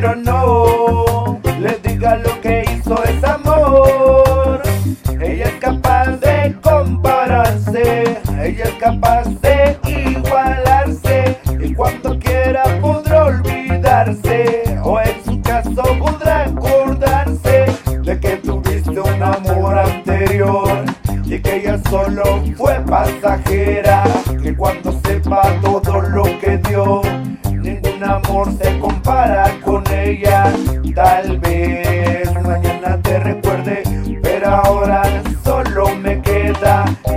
pero no les diga lo que hizo es amor. Ella es capaz de compararse, ella es capaz de igualarse y cuando quiera podrá olvidarse o en su caso podrá acordarse de que tuviste un amor anterior y que ella solo fue pasajera, que cuando sepa todo lo que dio, ningún amor se compara con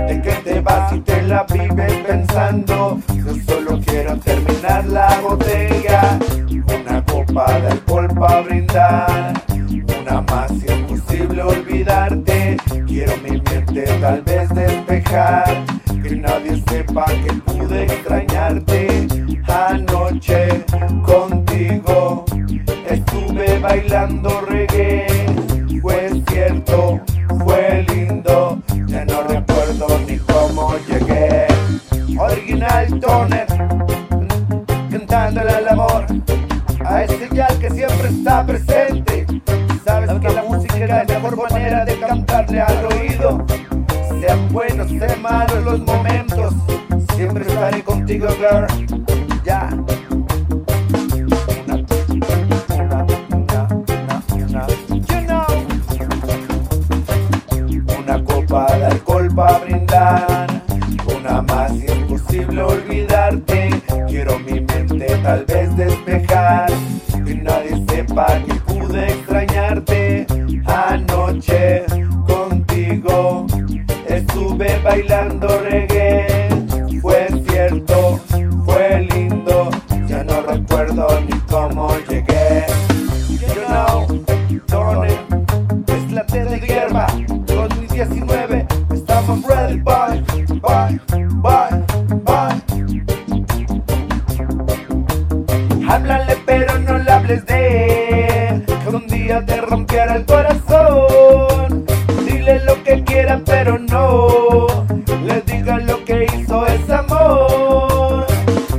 de que te vas y te la vives pensando, yo solo quiero terminar la botella, una copa de alcohol para brindar, una más si es posible olvidarte, quiero mi mente tal vez despejar, que nadie sepa que pude extrañarte. Anoche contigo, estuve bailando recuerdo ni cómo llegué, original toner, cantándole al amor, a ese ya que siempre está presente, sabes que la música es la mejor manera de cantarle al oído, sean buenos, sean malos los momentos, siempre estaré contigo, girl, una más y es posible olvidarte. Quiero mi mente tal vez despejar, que nadie sepa que pude extrañarte. Anoche contigo estuve bailando reggae, fue cierto, ready, bye, bye, bye, bye. Háblale pero no le hables de él, que un día te rompiera el corazón. Dile lo que quiera pero no le diga lo que hizo es amor.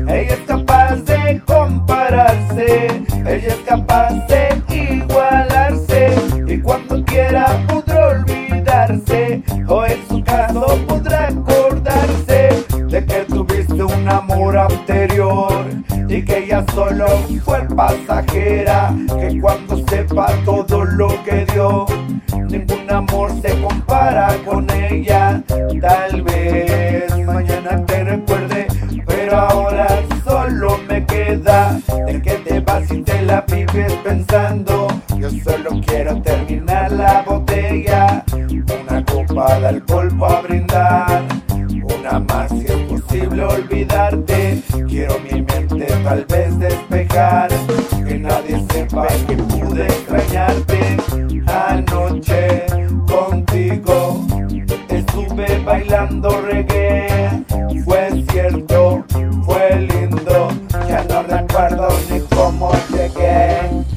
Ella es capaz de compararse, ella es capaz de igualarse y cuando quiera caso podrá acordarse de que tuviste un amor anterior y que ella solo fue pasajera, que cuando sepa todo lo que dio, ningún amor se compara con ella. Tal vez mañana te recuerde, pero ahora solo me queda de que te vas y te la vives pensando. Yo solo quiero terminar la botella, para el polvo a brindar. Una más si es posible olvidarte. Quiero mi mente tal vez despejar. Que nadie sepa que pude extrañarte. Anoche contigo estuve bailando reggae. Fue cierto, fue lindo. Ya no recuerdo ni cómo llegué.